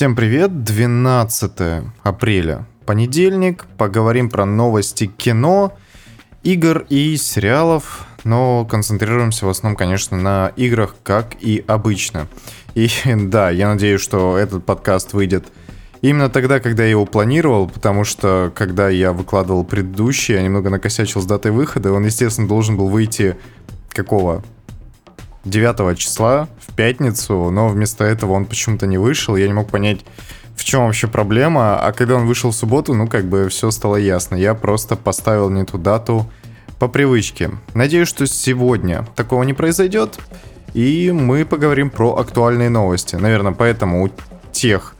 Всем привет, 12 апреля, понедельник, поговорим про новости кино, игр и сериалов, но концентрируемся в основном, конечно, на играх, как и обычно. И да, я надеюсь, что этот подкаст выйдет именно тогда, когда я его планировал, потому что когда я выкладывал предыдущий, я немного накосячил с датой выхода, он, естественно, должен был выйти какого? 9 числа в пятницу, но вместо этого он почему-то не вышел. Я не мог понять, в чем вообще проблема. А когда он вышел в субботу, ну, как бы все стало ясно. Я просто поставил не ту дату по привычке. Надеюсь, что сегодня такого не произойдет. И мы поговорим про актуальные новости. Наверное, поэтому у тех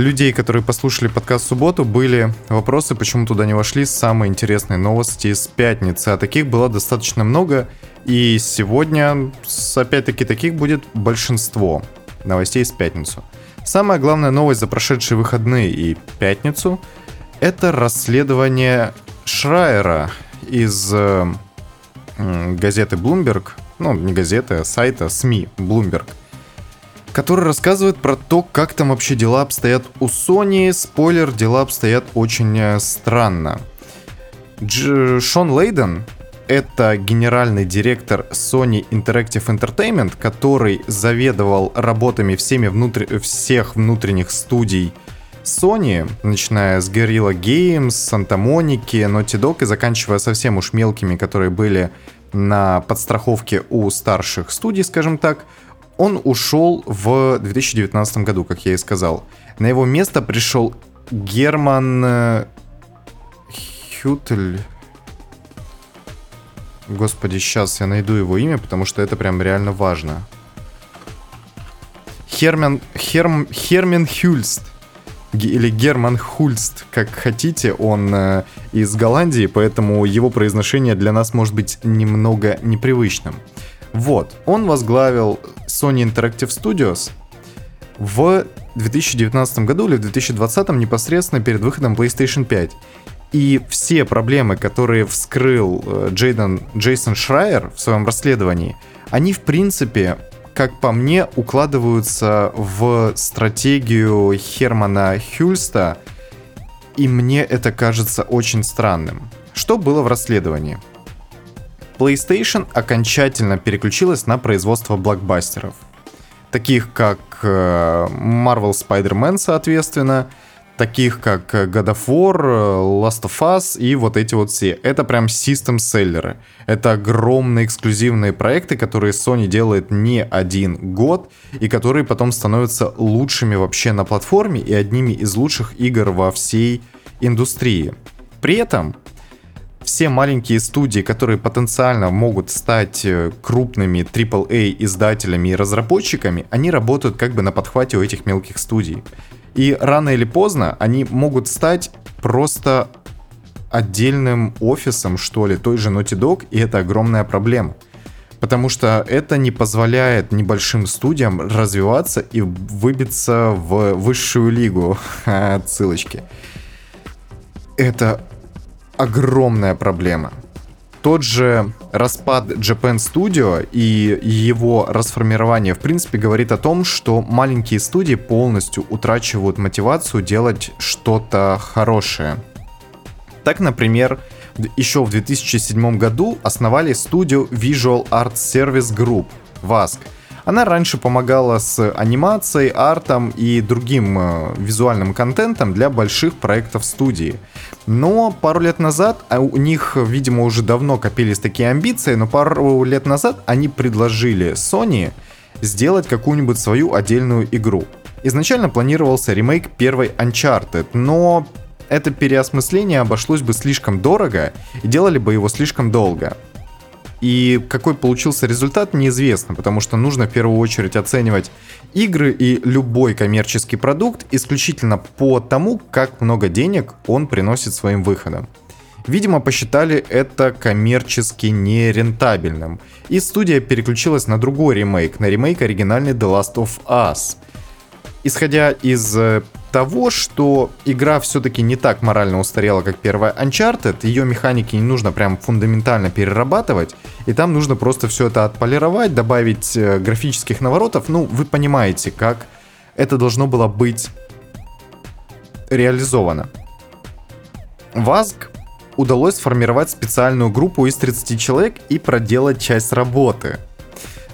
людей, которые послушали подкаст в субботу, были вопросы, почему туда не вошли самые интересные новости с пятницы. А таких было достаточно много. И сегодня, опять-таки, таких будет большинство новостей с пятницу. Самая главная новость за прошедшие выходные и пятницу – это расследование Шрайера из э, газеты Bloomberg, ну, не газеты, а сайта СМИ Bloomberg, который рассказывает про то, как там вообще дела обстоят у Sony. Спойлер, дела обстоят очень э, странно. Дж Шон Лейден, это генеральный директор Sony Interactive Entertainment, который заведовал работами всеми внутр... всех внутренних студий Sony, начиная с Guerrilla Games, Santa Monica, Naughty Dog и заканчивая совсем уж мелкими, которые были на подстраховке у старших студий, скажем так, он ушел в 2019 году, как я и сказал. На его место пришел Герман э, Хютель. Господи, сейчас я найду его имя, потому что это прям реально важно. Хермен, Херм, Хермен Хюльст. Или Герман Хульст, как хотите, он э, из Голландии, поэтому его произношение для нас может быть немного непривычным. Вот, он возглавил Sony Interactive Studios в 2019 году или в 2020 непосредственно перед выходом PlayStation 5. И все проблемы, которые вскрыл э, Джейден, Джейсон Шрайер в своем расследовании, они, в принципе, как по мне, укладываются в стратегию Хермана Хюльста, и мне это кажется очень странным. Что было в расследовании? PlayStation окончательно переключилась на производство блокбастеров, таких как э, Marvel Spider-Man, соответственно, таких как э, God of War, э, Last of Us и вот эти вот все. Это прям систем-селлеры. Это огромные эксклюзивные проекты, которые Sony делает не один год и которые потом становятся лучшими вообще на платформе и одними из лучших игр во всей индустрии. При этом все маленькие студии, которые потенциально могут стать э, крупными AAA издателями и разработчиками, они работают как бы на подхвате у этих мелких студий. И рано или поздно они могут стать просто отдельным офисом, что ли, той же Naughty Dog, и это огромная проблема. Потому что это не позволяет небольшим студиям развиваться и выбиться в высшую лигу. Отсылочки. Это огромная проблема тот же распад Japan Studio и его расформирование, в принципе, говорит о том, что маленькие студии полностью утрачивают мотивацию делать что-то хорошее. Так, например, еще в 2007 году основали студию Visual Art Service Group, VASC, она раньше помогала с анимацией, артом и другим э, визуальным контентом для больших проектов студии. Но пару лет назад, а у них, видимо, уже давно копились такие амбиции, но пару лет назад они предложили Sony сделать какую-нибудь свою отдельную игру. Изначально планировался ремейк первой Uncharted, но это переосмысление обошлось бы слишком дорого и делали бы его слишком долго. И какой получился результат, неизвестно, потому что нужно в первую очередь оценивать игры и любой коммерческий продукт исключительно по тому, как много денег он приносит своим выходом. Видимо, посчитали это коммерчески нерентабельным. И студия переключилась на другой ремейк, на ремейк оригинальный The Last of Us. Исходя из э, того, что игра все-таки не так морально устарела, как первая Uncharted, ее механики не нужно прям фундаментально перерабатывать, и там нужно просто все это отполировать, добавить э, графических наворотов, ну, вы понимаете, как это должно было быть реализовано. ВАЗГ удалось сформировать специальную группу из 30 человек и проделать часть работы.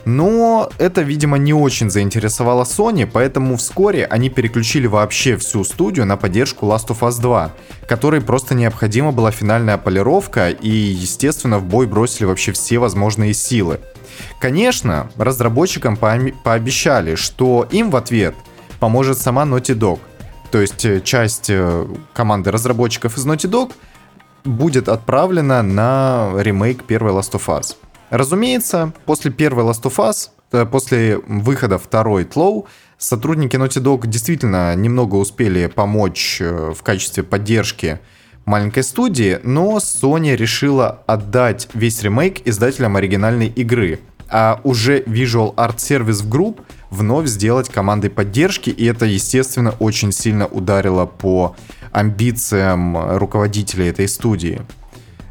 Но это, видимо, не очень заинтересовало Sony, поэтому вскоре они переключили вообще всю студию на поддержку Last of Us 2, которой просто необходима была финальная полировка и, естественно, в бой бросили вообще все возможные силы. Конечно, разработчикам пообещали, что им в ответ поможет сама Naughty Dog. То есть э, часть э, команды разработчиков из Naughty Dog будет отправлена на ремейк первой Last of Us. Разумеется, после первой Last of Us, э, после выхода второй Тлоу, сотрудники Naughty Dog действительно немного успели помочь в качестве поддержки маленькой студии, но Sony решила отдать весь ремейк издателям оригинальной игры, а уже Visual Art Service Group вновь сделать командой поддержки, и это, естественно, очень сильно ударило по амбициям руководителей этой студии.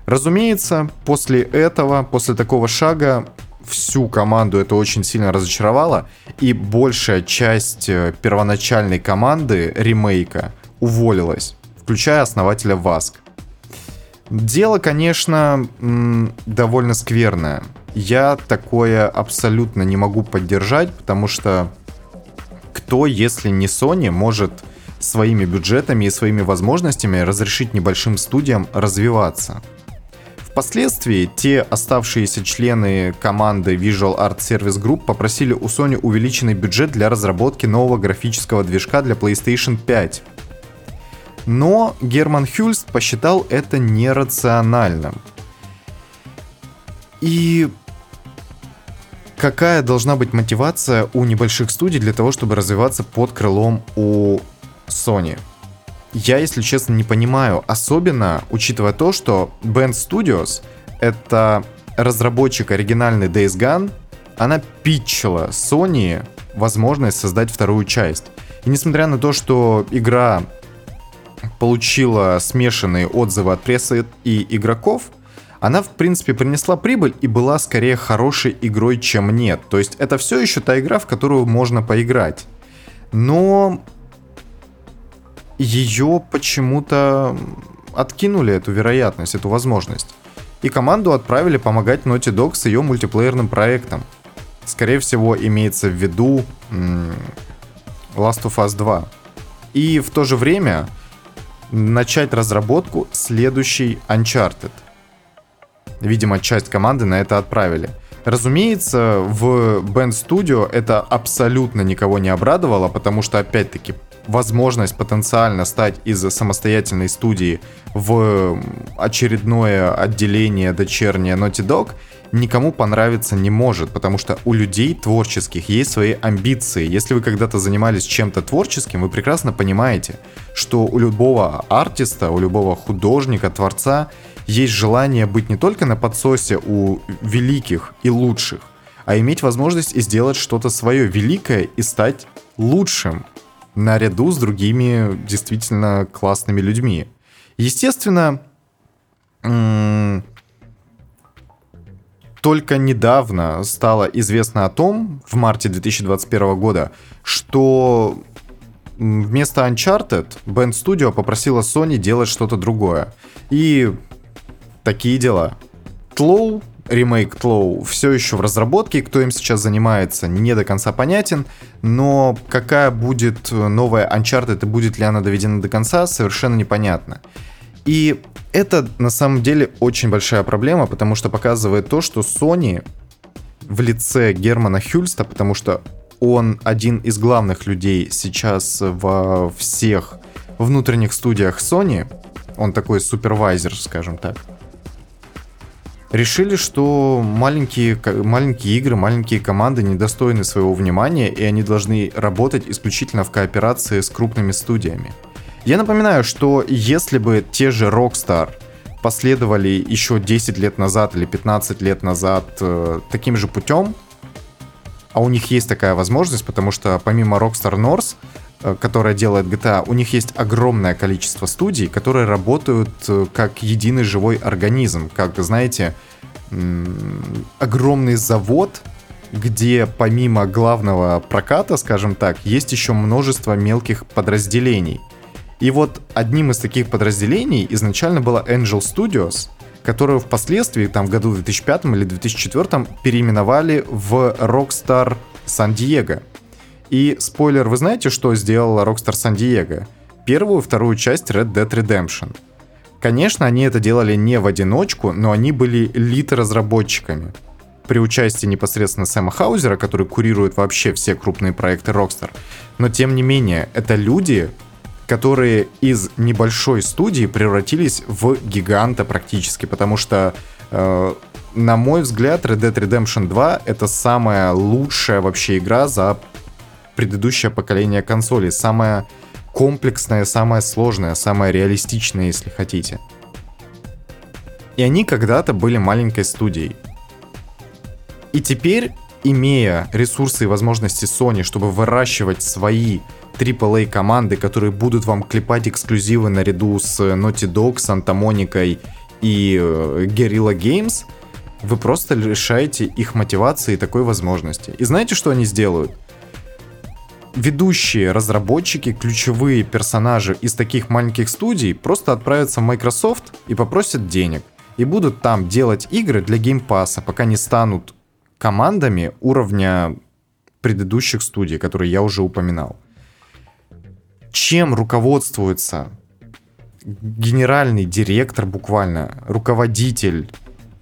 Разумеется, после этого, после такого шага, всю команду это очень сильно разочаровало, и большая часть э, первоначальной команды ремейка уволилась, включая основателя Васк. Дело, конечно, довольно скверное. Я такое абсолютно не могу поддержать, потому что кто, если не Sony, может своими бюджетами и своими возможностями разрешить небольшим студиям развиваться? Впоследствии те оставшиеся члены команды Visual Art Service Group попросили у Sony увеличенный бюджет для разработки нового графического движка для PlayStation 5. Но Герман Хюльст посчитал это нерациональным. И какая должна быть мотивация у небольших студий для того, чтобы развиваться под крылом у Sony? Я, если честно, не понимаю. Особенно учитывая то, что Band Studios — это разработчик оригинальный Days Gone, она питчила Sony возможность создать вторую часть. И несмотря на то, что игра получила смешанные отзывы от прессы и игроков, она, в принципе, принесла прибыль и была скорее хорошей игрой, чем нет. То есть это все еще та игра, в которую можно поиграть. Но ее почему-то откинули эту вероятность, эту возможность. И команду отправили помогать Naughty Dog с ее мультиплеерным проектом. Скорее всего, имеется в виду Last of Us 2. И в то же время начать разработку следующей Uncharted. Видимо, часть команды на это отправили. Разумеется, в Band Studio это абсолютно никого не обрадовало, потому что, опять-таки, возможность потенциально стать из самостоятельной студии в очередное отделение дочернее Naughty Dog никому понравиться не может, потому что у людей творческих есть свои амбиции. Если вы когда-то занимались чем-то творческим, вы прекрасно понимаете, что у любого артиста, у любого художника, творца есть желание быть не только на подсосе у великих и лучших, а иметь возможность и сделать что-то свое великое и стать лучшим наряду с другими действительно классными людьми. Естественно, только недавно стало известно о том, в марте 2021 года, что вместо Uncharted Band Studio попросила Sony делать что-то другое. И такие дела. Тлоу ремейк Тлоу все еще в разработке, кто им сейчас занимается, не до конца понятен, но какая будет новая Uncharted и будет ли она доведена до конца, совершенно непонятно. И это на самом деле очень большая проблема, потому что показывает то, что Sony в лице Германа Хюльста, потому что он один из главных людей сейчас во всех внутренних студиях Sony, он такой супервайзер, скажем так, решили, что маленькие, маленькие игры, маленькие команды недостойны своего внимания, и они должны работать исключительно в кооперации с крупными студиями. Я напоминаю, что если бы те же Rockstar последовали еще 10 лет назад или 15 лет назад э, таким же путем, а у них есть такая возможность, потому что помимо Rockstar North, которая делает GTA, у них есть огромное количество студий, которые работают э, как единый живой организм, как, знаете, огромный завод, где помимо главного проката, скажем так, есть еще множество мелких подразделений. И вот одним из таких подразделений изначально была Angel Studios, которую впоследствии, там в году 2005 или 2004 переименовали в Rockstar San Diego. И спойлер, вы знаете, что сделала Rockstar San Diego? Первую вторую часть Red Dead Redemption. Конечно, они это делали не в одиночку, но они были лид-разработчиками. При участии непосредственно Сэма Хаузера, который курирует вообще все крупные проекты Rockstar. Но тем не менее, это люди, которые из небольшой студии превратились в гиганта практически, потому что, э, на мой взгляд, Red Dead Redemption 2 это самая лучшая вообще игра за предыдущее поколение консолей, самая комплексная, самая сложная, самая реалистичная, если хотите. И они когда-то были маленькой студией. И теперь, имея ресурсы и возможности Sony, чтобы выращивать свои AAA команды, которые будут вам клепать эксклюзивы наряду с Naughty Dog, Santa Monica и э, Guerrilla Games, вы просто лишаете их мотивации и такой возможности. И знаете, что они сделают? Ведущие разработчики, ключевые персонажи из таких маленьких студий просто отправятся в Microsoft и попросят денег. И будут там делать игры для геймпаса, пока не станут командами уровня предыдущих студий, которые я уже упоминал. Чем руководствуется генеральный директор буквально, руководитель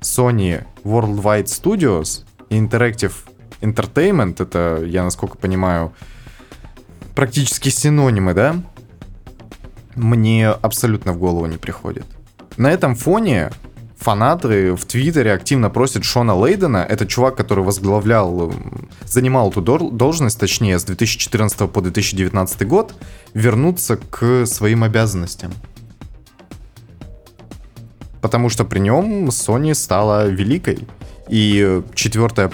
Sony Worldwide Studios Interactive Entertainment, это, я насколько понимаю, практически синонимы, да, мне абсолютно в голову не приходит. На этом фоне фанаты в Твиттере активно просят Шона Лейдена, это чувак, который возглавлял, занимал эту должность, точнее, с 2014 по 2019 год, вернуться к своим обязанностям. Потому что при нем Sony стала великой. И четвертая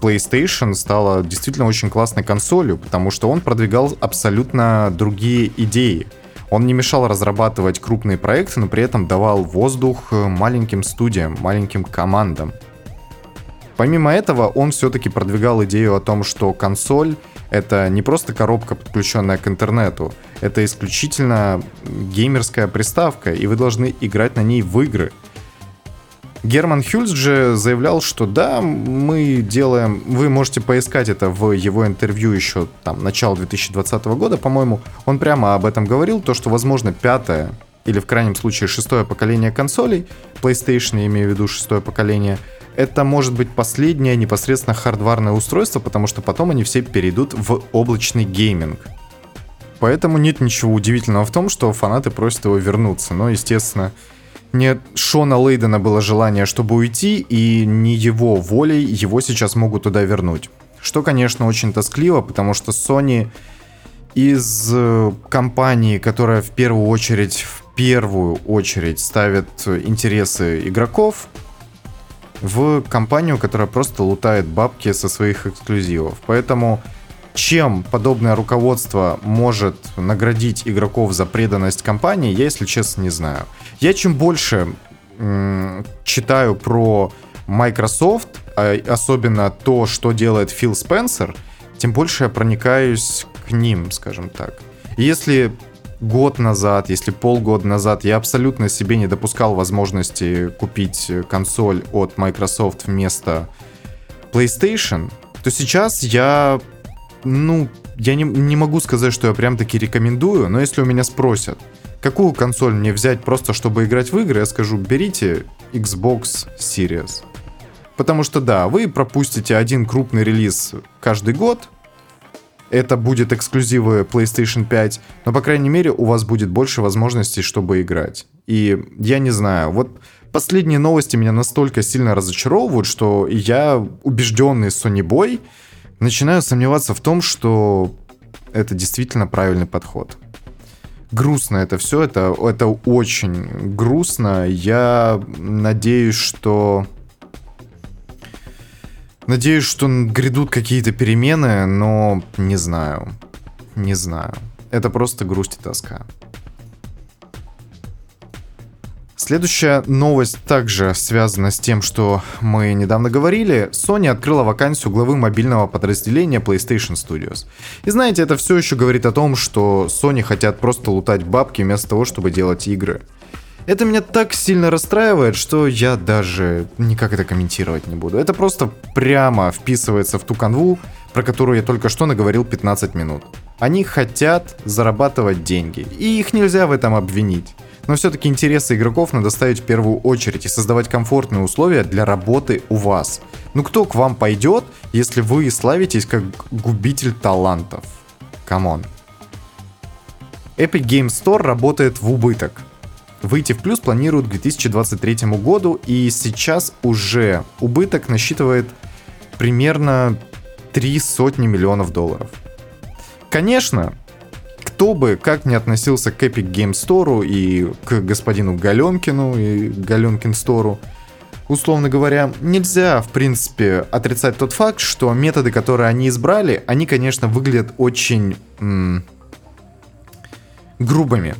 PlayStation стала действительно очень классной консолью, потому что он продвигал абсолютно другие идеи. Он не мешал разрабатывать крупные проекты, но при этом давал воздух маленьким студиям, маленьким командам. Помимо этого, он все-таки продвигал идею о том, что консоль это не просто коробка, подключенная к интернету, это исключительно геймерская приставка, и вы должны играть на ней в игры – Герман Хюльс же заявлял, что да, мы делаем, вы можете поискать это в его интервью еще там начала 2020 года, по-моему, он прямо об этом говорил, то, что возможно пятое или в крайнем случае шестое поколение консолей, PlayStation, я имею в виду шестое поколение, это может быть последнее непосредственно хардварное устройство, потому что потом они все перейдут в облачный гейминг. Поэтому нет ничего удивительного в том, что фанаты просят его вернуться. Но, естественно, не Шона Лейдена было желание, чтобы уйти, и не его волей его сейчас могут туда вернуть. Что, конечно, очень тоскливо, потому что Sony из э, компании, которая в первую очередь, в первую очередь ставит интересы игроков, в компанию, которая просто лутает бабки со своих эксклюзивов. Поэтому чем подобное руководство может наградить игроков за преданность компании, я, если честно, не знаю. Я чем больше читаю про Microsoft, а особенно то, что делает Фил Спенсер, тем больше я проникаюсь к ним, скажем так. если год назад, если полгода назад я абсолютно себе не допускал возможности купить консоль от Microsoft вместо PlayStation, то сейчас я ну, я не, не могу сказать, что я прям таки рекомендую, но если у меня спросят, какую консоль мне взять просто, чтобы играть в игры, я скажу, берите Xbox Series. Потому что да, вы пропустите один крупный релиз каждый год, это будет эксклюзивы PlayStation 5, но, по крайней мере, у вас будет больше возможностей, чтобы играть. И я не знаю, вот последние новости меня настолько сильно разочаровывают, что я убежденный Sony Boy, начинаю сомневаться в том, что это действительно правильный подход. Грустно это все, это, это очень грустно. Я надеюсь, что... Надеюсь, что грядут какие-то перемены, но не знаю. Не знаю. Это просто грусть и тоска. Следующая новость также связана с тем, что мы недавно говорили. Sony открыла вакансию главы мобильного подразделения PlayStation Studios. И знаете, это все еще говорит о том, что Sony хотят просто лутать бабки вместо того, чтобы делать игры. Это меня так сильно расстраивает, что я даже никак это комментировать не буду. Это просто прямо вписывается в ту канву, про которую я только что наговорил 15 минут. Они хотят зарабатывать деньги, и их нельзя в этом обвинить. Но все-таки интересы игроков надо ставить в первую очередь и создавать комфортные условия для работы у вас. Ну кто к вам пойдет, если вы славитесь как губитель талантов? Come on. Epic Game Store работает в убыток. Выйти в плюс планируют к 2023 году, и сейчас уже убыток насчитывает примерно три сотни миллионов долларов. Конечно, кто бы как не относился к Epic Game Store и к господину Галенкину и Галенкин Стору, условно говоря, нельзя, в принципе, отрицать тот факт, что методы, которые они избрали, они, конечно, выглядят очень м- грубыми.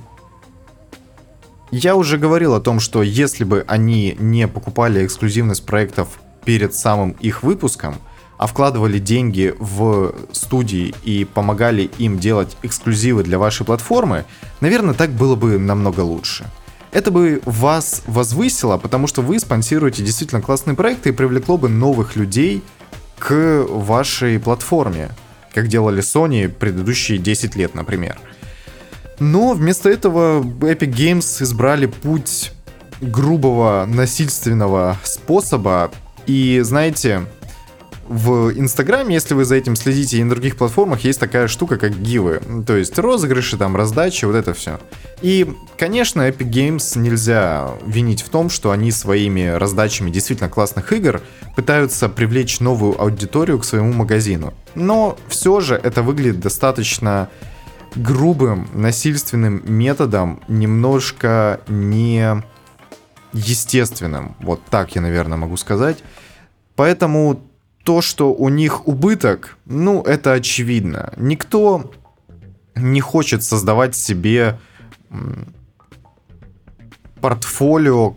Я уже говорил о том, что если бы они не покупали эксклюзивность проектов перед самым их выпуском, а вкладывали деньги в студии и помогали им делать эксклюзивы для вашей платформы, наверное, так было бы намного лучше. Это бы вас возвысило, потому что вы спонсируете действительно классные проекты и привлекло бы новых людей к вашей платформе, как делали Sony предыдущие 10 лет, например. Но вместо этого Epic Games избрали путь грубого насильственного способа. И знаете, в Инстаграме, если вы за этим следите, и на других платформах есть такая штука, как гивы. То есть розыгрыши, там, раздачи, вот это все. И, конечно, Epic Games нельзя винить в том, что они своими раздачами действительно классных игр пытаются привлечь новую аудиторию к своему магазину. Но все же это выглядит достаточно грубым, насильственным методом, немножко не естественным. Вот так я, наверное, могу сказать. Поэтому то, что у них убыток, ну, это очевидно. Никто не хочет создавать себе портфолио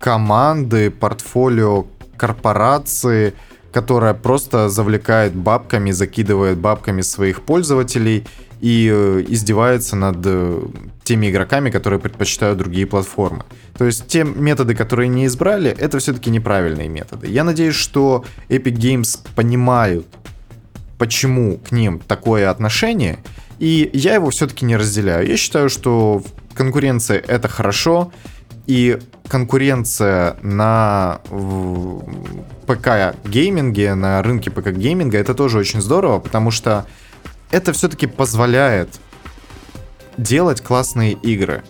команды, портфолио корпорации, которая просто завлекает бабками, закидывает бабками своих пользователей и э, издевается над э, теми игроками, которые предпочитают другие платформы. То есть те методы, которые не избрали, это все-таки неправильные методы. Я надеюсь, что Epic Games понимают, почему к ним такое отношение, и я его все-таки не разделяю. Я считаю, что конкуренция это хорошо, и конкуренция на ПК гейминге, на рынке ПК гейминга, это тоже очень здорово, потому что это все-таки позволяет делать классные игры.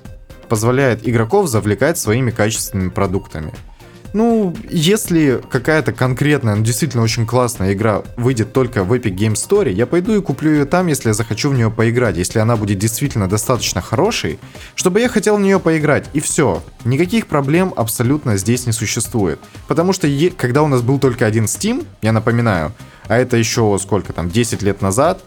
Позволяет игроков завлекать своими качественными продуктами. Ну, если какая-то конкретная, ну, действительно очень классная игра выйдет только в Epic Game Store, я пойду и куплю ее там, если я захочу в нее поиграть, если она будет действительно достаточно хорошей, чтобы я хотел в нее поиграть, и все. Никаких проблем абсолютно здесь не существует. Потому что когда у нас был только один Steam, я напоминаю, а это еще сколько там, 10 лет назад,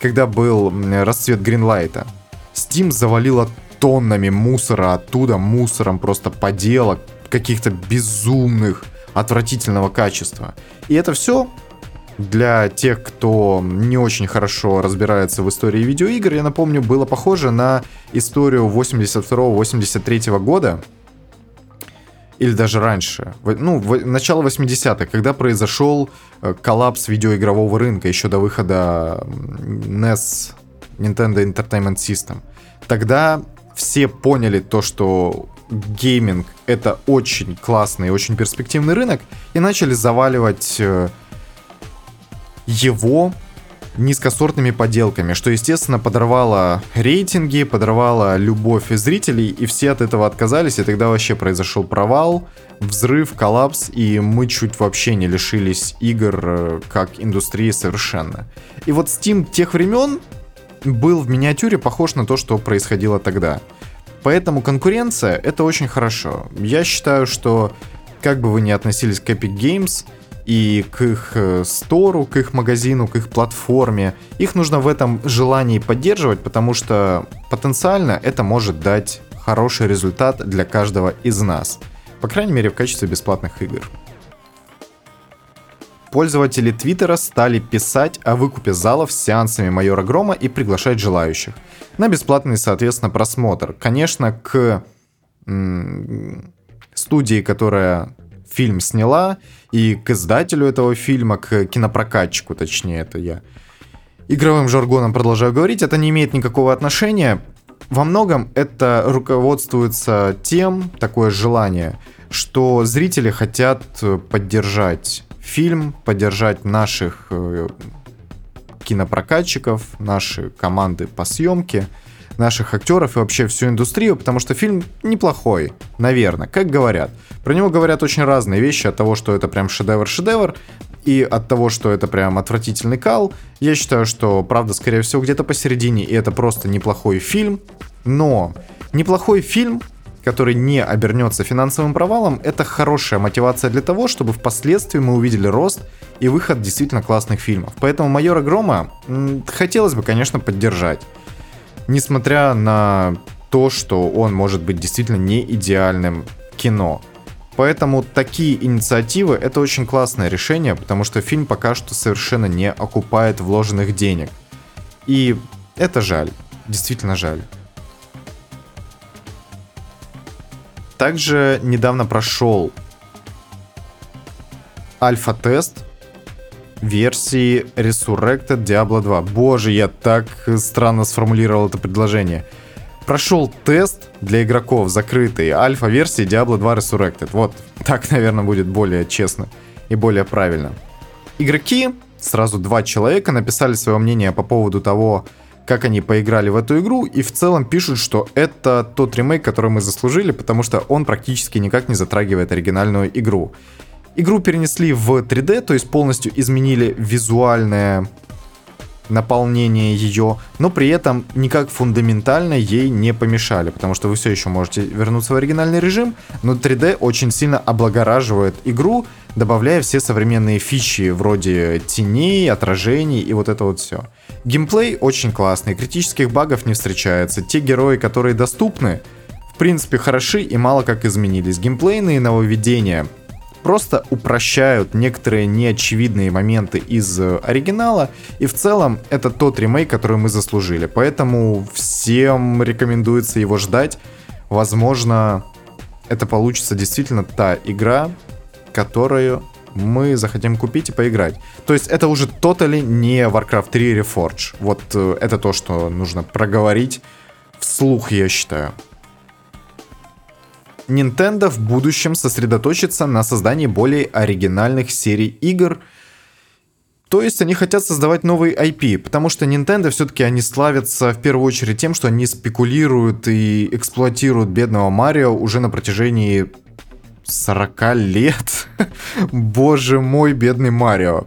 когда был расцвет Гринлайта, Steam завалила тоннами мусора оттуда, мусором просто поделок, каких-то безумных, отвратительного качества. И это все для тех, кто не очень хорошо разбирается в истории видеоигр, я напомню, было похоже на историю 82-83 года, или даже раньше, ну, в, начало 80-х, когда произошел э, коллапс видеоигрового рынка еще до выхода NES, Nintendo Entertainment System. Тогда все поняли то, что гейминг это очень классный очень перспективный рынок, и начали заваливать э, его низкосортными поделками, что, естественно, подорвало рейтинги, подорвало любовь зрителей, и все от этого отказались, и тогда вообще произошел провал, взрыв, коллапс, и мы чуть вообще не лишились игр э, как индустрии совершенно. И вот Steam тех времен был в миниатюре похож на то, что происходило тогда. Поэтому конкуренция — это очень хорошо. Я считаю, что как бы вы ни относились к Epic Games — и к их э, стору, к их магазину, к их платформе. Их нужно в этом желании поддерживать, потому что потенциально это может дать хороший результат для каждого из нас. По крайней мере, в качестве бесплатных игр. Пользователи Твиттера стали писать о выкупе залов с сеансами Майора Грома и приглашать желающих на бесплатный, соответственно, просмотр. Конечно, к студии, которая фильм сняла, и к издателю этого фильма, к кинопрокатчику, точнее, это я игровым жаргоном продолжаю говорить, это не имеет никакого отношения. Во многом это руководствуется тем, такое желание, что зрители хотят поддержать фильм, поддержать наших э, кинопрокатчиков, наши команды по съемке, наших актеров и вообще всю индустрию, потому что фильм неплохой, наверное, как говорят. Про него говорят очень разные вещи, от того, что это прям шедевр-шедевр, и от того, что это прям отвратительный кал. Я считаю, что правда, скорее всего, где-то посередине, и это просто неплохой фильм. Но неплохой фильм который не обернется финансовым провалом, это хорошая мотивация для того, чтобы впоследствии мы увидели рост и выход действительно классных фильмов. Поэтому «Майора Грома» хотелось бы, конечно, поддержать. Несмотря на то, что он может быть действительно не идеальным кино. Поэтому такие инициативы — это очень классное решение, потому что фильм пока что совершенно не окупает вложенных денег. И это жаль, действительно жаль. Также недавно прошел альфа-тест версии Resurrected Diablo 2. Боже, я так странно сформулировал это предложение. Прошел тест для игроков закрытой альфа-версии Diablo 2 Resurrected. Вот, так, наверное, будет более честно и более правильно. Игроки, сразу два человека, написали свое мнение по поводу того, как они поиграли в эту игру, и в целом пишут, что это тот ремейк, который мы заслужили, потому что он практически никак не затрагивает оригинальную игру. Игру перенесли в 3D, то есть полностью изменили визуальное наполнение ее, но при этом никак фундаментально ей не помешали, потому что вы все еще можете вернуться в оригинальный режим, но 3D очень сильно облагораживает игру, добавляя все современные фичи вроде теней, отражений и вот это вот все. Геймплей очень классный, критических багов не встречается, те герои, которые доступны, в принципе хороши и мало как изменились. Геймплейные нововведения просто упрощают некоторые неочевидные моменты из э, оригинала, и в целом это тот ремейк, который мы заслужили. Поэтому всем рекомендуется его ждать. Возможно, это получится действительно та игра, которую мы захотим купить и поиграть. То есть это уже тотали не Warcraft 3 Reforge. Вот э, это то, что нужно проговорить вслух, я считаю. Nintendo в будущем сосредоточится на создании более оригинальных серий игр. То есть они хотят создавать новый IP, потому что Nintendo все-таки они славятся в первую очередь тем, что они спекулируют и эксплуатируют бедного Марио уже на протяжении 40 лет. Боже мой, бедный Марио.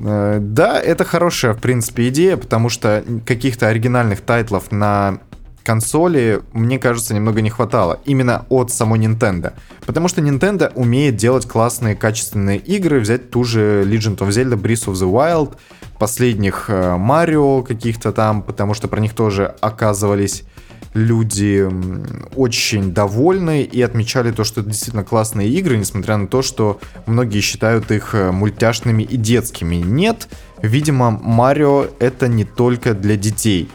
Э, да, это хорошая, в принципе, идея, потому что каких-то оригинальных тайтлов на консоли, мне кажется, немного не хватало. Именно от самой Nintendo. Потому что Nintendo умеет делать классные, качественные игры. Взять ту же Legend of Zelda Breath of the Wild, последних Марио э, каких-то там, потому что про них тоже оказывались люди очень довольны и отмечали то, что это действительно классные игры, несмотря на то, что многие считают их э, мультяшными и детскими. Нет, видимо, Марио это не только для детей.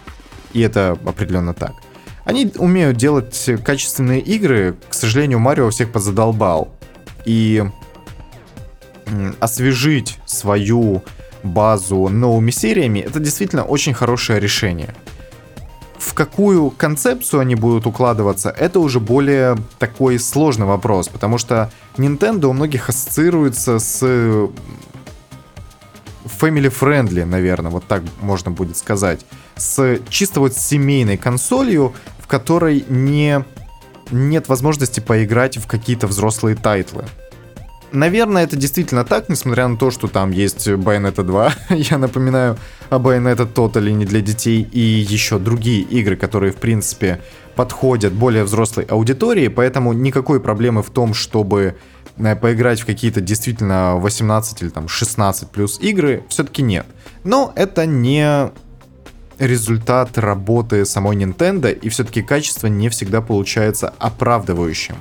И это определенно так. Они умеют делать качественные игры. К сожалению, Марио всех позадолбал. И освежить свою базу новыми сериями, это действительно очень хорошее решение. В какую концепцию они будут укладываться, это уже более такой сложный вопрос, потому что Nintendo у многих ассоциируется с family friendly, наверное, вот так можно будет сказать с чисто вот семейной консолью, в которой не, нет возможности поиграть в какие-то взрослые тайтлы. Наверное, это действительно так, несмотря на то, что там есть Bayonetta 2. Я напоминаю о Bayonetta Totally не для детей и еще другие игры, которые, в принципе, подходят более взрослой аудитории, поэтому никакой проблемы в том, чтобы поиграть в какие-то действительно 18 или там 16 плюс игры, все-таки нет. Но это не результат работы самой Nintendo, и все-таки качество не всегда получается оправдывающим.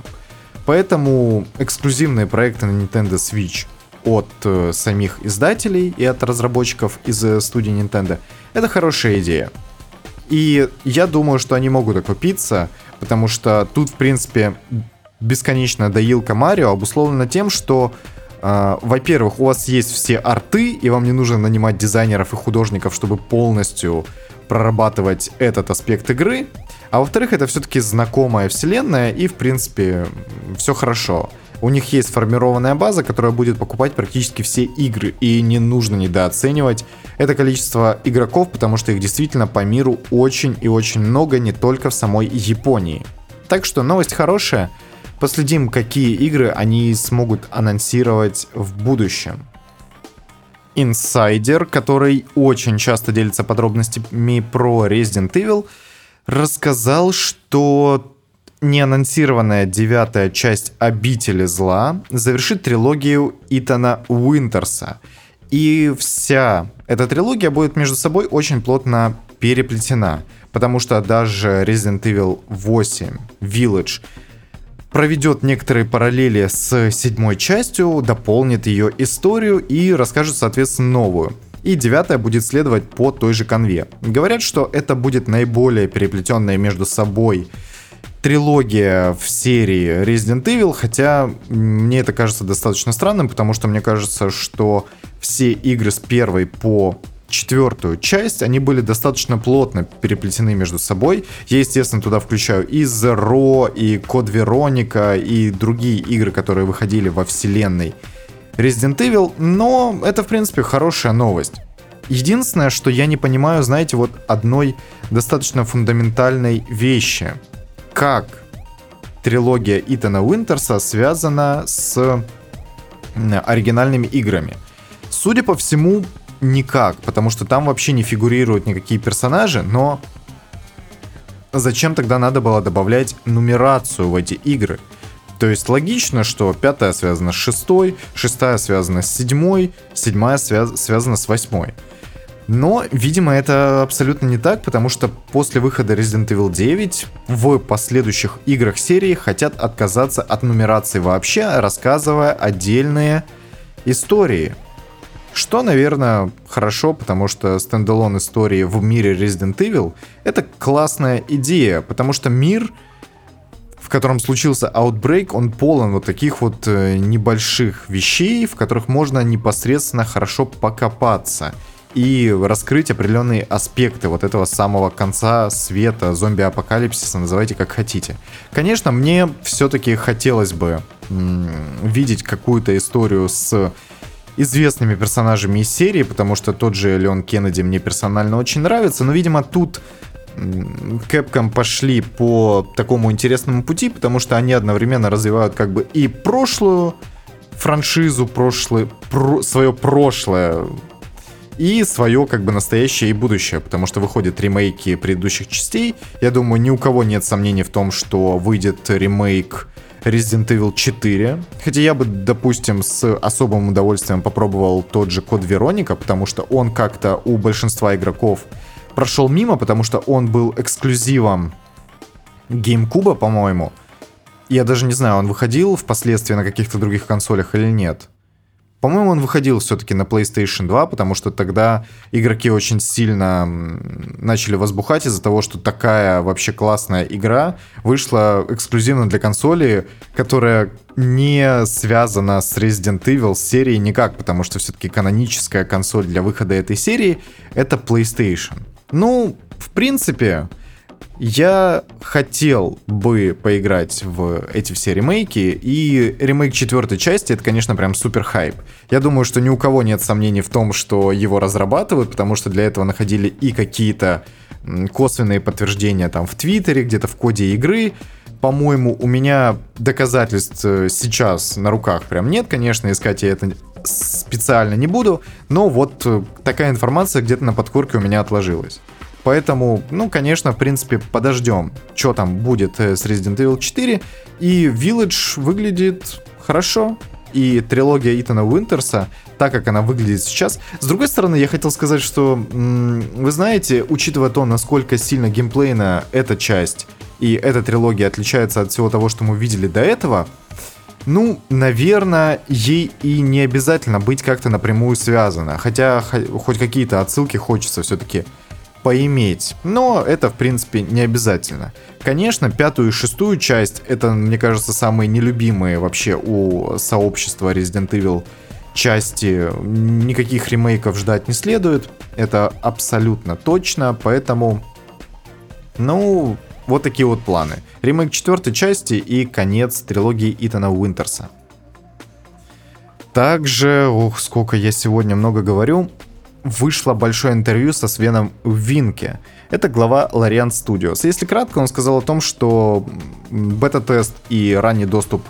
Поэтому эксклюзивные проекты на Nintendo Switch от э, самих издателей и от разработчиков из э, студии Nintendo это хорошая идея. И я думаю, что они могут окупиться, потому что тут, в принципе, бесконечно доилка Марио обусловлена тем, что Uh, во-первых, у вас есть все арты, и вам не нужно нанимать дизайнеров и художников, чтобы полностью прорабатывать этот аспект игры. А во-вторых, это все-таки знакомая вселенная, и, в принципе, все хорошо. У них есть сформированная база, которая будет покупать практически все игры, и не нужно недооценивать это количество игроков, потому что их действительно по миру очень и очень много, не только в самой Японии. Так что новость хорошая, Последим, какие игры они смогут анонсировать в будущем. Инсайдер, который очень часто делится подробностями про Resident Evil, рассказал, что неанонсированная девятая часть «Обители зла» завершит трилогию Итана Уинтерса. И вся эта трилогия будет между собой очень плотно переплетена, потому что даже Resident Evil 8 Village — проведет некоторые параллели с седьмой частью, дополнит ее историю и расскажет, соответственно, новую. И девятая будет следовать по той же конве. Говорят, что это будет наиболее переплетенная между собой трилогия в серии Resident Evil, хотя мне это кажется достаточно странным, потому что мне кажется, что все игры с первой по четвертую часть, они были достаточно плотно переплетены между собой. Я, естественно, туда включаю и Zero, и Код Вероника, и другие игры, которые выходили во вселенной Resident Evil, но это, в принципе, хорошая новость. Единственное, что я не понимаю, знаете, вот одной достаточно фундаментальной вещи. Как трилогия Итана Уинтерса связана с оригинальными играми? Судя по всему, никак, потому что там вообще не фигурируют никакие персонажи, но зачем тогда надо было добавлять нумерацию в эти игры? То есть логично, что пятая связана с шестой, шестая связана с седьмой, седьмая связ- связана с восьмой. Но, видимо, это абсолютно не так, потому что после выхода Resident Evil 9 в последующих играх серии хотят отказаться от нумерации вообще, рассказывая отдельные истории. Что, наверное, хорошо, потому что стендалон истории в мире Resident Evil — это классная идея, потому что мир, в котором случился Outbreak, он полон вот таких вот э, небольших вещей, в которых можно непосредственно хорошо покопаться и раскрыть определенные аспекты вот этого самого конца света, зомби-апокалипсиса, называйте как хотите. Конечно, мне все-таки хотелось бы м- видеть какую-то историю с известными персонажами из серии, потому что тот же Леон Кеннеди мне персонально очень нравится, но, видимо, тут Capcom пошли по такому интересному пути, потому что они одновременно развивают как бы и прошлую франшизу, прошлое, про, свое прошлое и свое как бы настоящее и будущее, потому что выходят ремейки предыдущих частей. Я думаю, ни у кого нет сомнений в том, что выйдет ремейк Resident Evil 4. Хотя я бы, допустим, с особым удовольствием попробовал тот же Код Вероника, потому что он как-то у большинства игроков прошел мимо, потому что он был эксклюзивом GameCube, по-моему. Я даже не знаю, он выходил впоследствии на каких-то других консолях или нет. По-моему, он выходил все-таки на PlayStation 2, потому что тогда игроки очень сильно начали возбухать из-за того, что такая вообще классная игра вышла эксклюзивно для консоли, которая не связана с Resident Evil серией никак, потому что все-таки каноническая консоль для выхода этой серии — это PlayStation. Ну, в принципе, я хотел бы поиграть в эти все ремейки, и ремейк четвертой части это, конечно, прям супер хайп. Я думаю, что ни у кого нет сомнений в том, что его разрабатывают, потому что для этого находили и какие-то косвенные подтверждения там в Твиттере, где-то в коде игры. По-моему, у меня доказательств э, сейчас на руках прям нет, конечно, искать я это специально не буду, но вот э, такая информация где-то на подкорке у меня отложилась. Поэтому, ну, конечно, в принципе, подождем, что там будет э, с Resident Evil 4. И Village выглядит хорошо. и трилогия Итана Уинтерса, так как она выглядит сейчас. С другой стороны, я хотел сказать, что, вы знаете, учитывая то, насколько сильно геймплейна эта часть и эта трилогия отличается от всего того, что мы видели до этого, ну, наверное, ей и не обязательно быть как-то напрямую связана. Хотя хоть какие-то отсылки хочется все-таки поиметь. Но это, в принципе, не обязательно. Конечно, пятую и шестую часть, это, мне кажется, самые нелюбимые вообще у сообщества Resident Evil части. Никаких ремейков ждать не следует. Это абсолютно точно, поэтому... Ну, вот такие вот планы. Ремейк четвертой части и конец трилогии Итана Уинтерса. Также, ух, сколько я сегодня много говорю, вышло большое интервью со Свеном Винке. Это глава Larian Studios. Если кратко, он сказал о том, что бета-тест и ранний доступ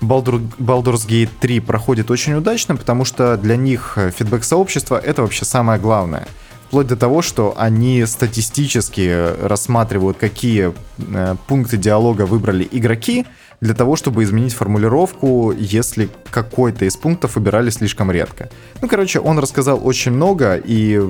Baldur, Baldur's Gate 3 проходит очень удачно, потому что для них фидбэк сообщества это вообще самое главное – вплоть до того, что они статистически рассматривают, какие э, пункты диалога выбрали игроки, для того, чтобы изменить формулировку, если какой-то из пунктов выбирали слишком редко. Ну, короче, он рассказал очень много, и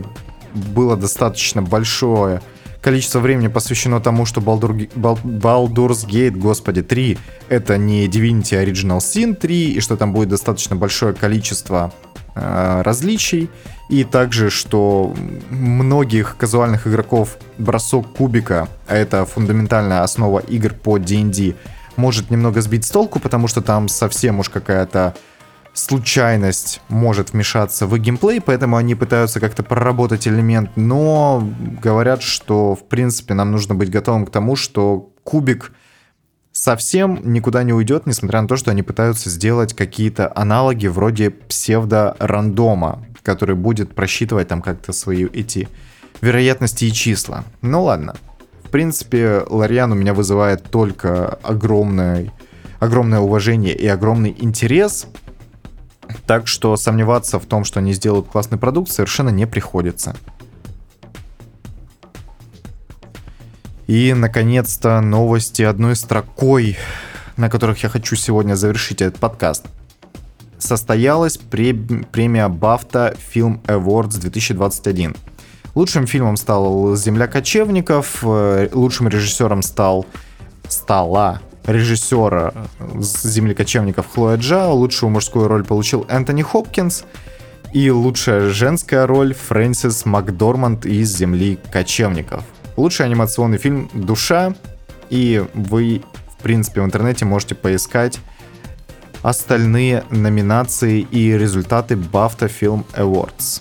было достаточно большое количество времени посвящено тому, что Baldur, Baldur's Gate, господи, 3 это не Divinity Original Sin 3, и что там будет достаточно большое количество э, различий, и также, что многих казуальных игроков бросок кубика, а это фундаментальная основа игр по D&D, может немного сбить с толку, потому что там совсем уж какая-то случайность может вмешаться в геймплей, поэтому они пытаются как-то проработать элемент, но говорят, что в принципе нам нужно быть готовым к тому, что кубик совсем никуда не уйдет, несмотря на то, что они пытаются сделать какие-то аналоги вроде псевдо-рандома, который будет просчитывать там как-то свои эти вероятности и числа. Ну ладно. Принципе, Лариан у меня вызывает только огромное, огромное уважение и огромный интерес. Так что сомневаться в том, что они сделают классный продукт, совершенно не приходится. И, наконец-то, новости одной строкой, на которых я хочу сегодня завершить этот подкаст состоялась премия BAFTA Film Awards 2021. Лучшим фильмом стал «Земля кочевников», э, лучшим режиссером стал стала режиссера «Земли кочевников» Хлоя Джао, лучшую мужскую роль получил Энтони Хопкинс, и лучшая женская роль Фрэнсис Макдорманд из «Земли кочевников». Лучший анимационный фильм «Душа», и вы, в принципе, в интернете можете поискать остальные номинации и результаты BAFTA Film Awards.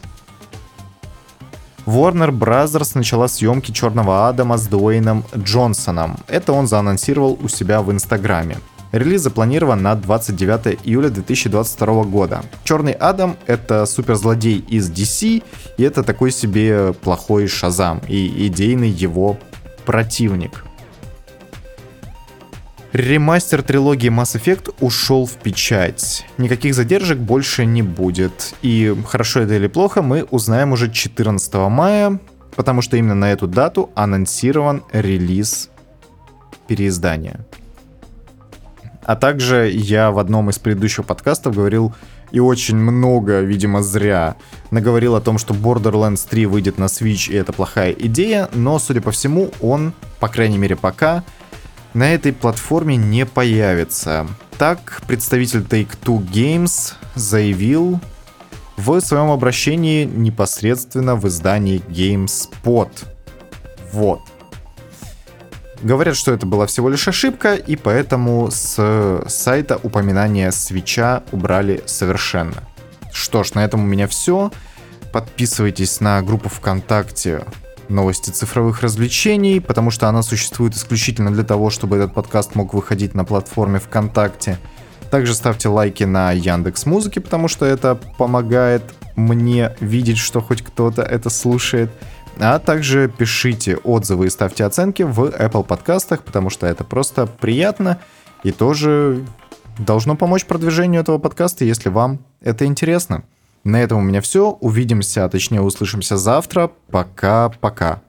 Warner Bros. начала съемки Черного Адама с Дуэйном Джонсоном. Это он заанонсировал у себя в Инстаграме. Релиз запланирован на 29 июля 2022 года. Черный Адам — это суперзлодей из DC, и это такой себе плохой Шазам и идейный его противник. Ремастер трилогии Mass Effect ушел в печать. Никаких задержек больше не будет. И хорошо это или плохо, мы узнаем уже 14 мая, потому что именно на эту дату анонсирован релиз переиздания. А также я в одном из предыдущих подкастов говорил и очень много, видимо, зря наговорил о том, что Borderlands 3 выйдет на Switch, и это плохая идея, но, судя по всему, он, по крайней мере пока, на этой платформе не появится. Так, представитель Take-Two Games заявил в своем обращении непосредственно в издании GameSpot. Вот. Говорят, что это была всего лишь ошибка, и поэтому с сайта упоминания свеча убрали совершенно. Что ж, на этом у меня все. Подписывайтесь на группу ВКонтакте новости цифровых развлечений, потому что она существует исключительно для того, чтобы этот подкаст мог выходить на платформе ВКонтакте. Также ставьте лайки на Яндекс Музыке, потому что это помогает мне видеть, что хоть кто-то это слушает. А также пишите отзывы и ставьте оценки в Apple подкастах, потому что это просто приятно и тоже должно помочь продвижению этого подкаста, если вам это интересно. На этом у меня все. Увидимся, а точнее услышимся завтра. Пока-пока.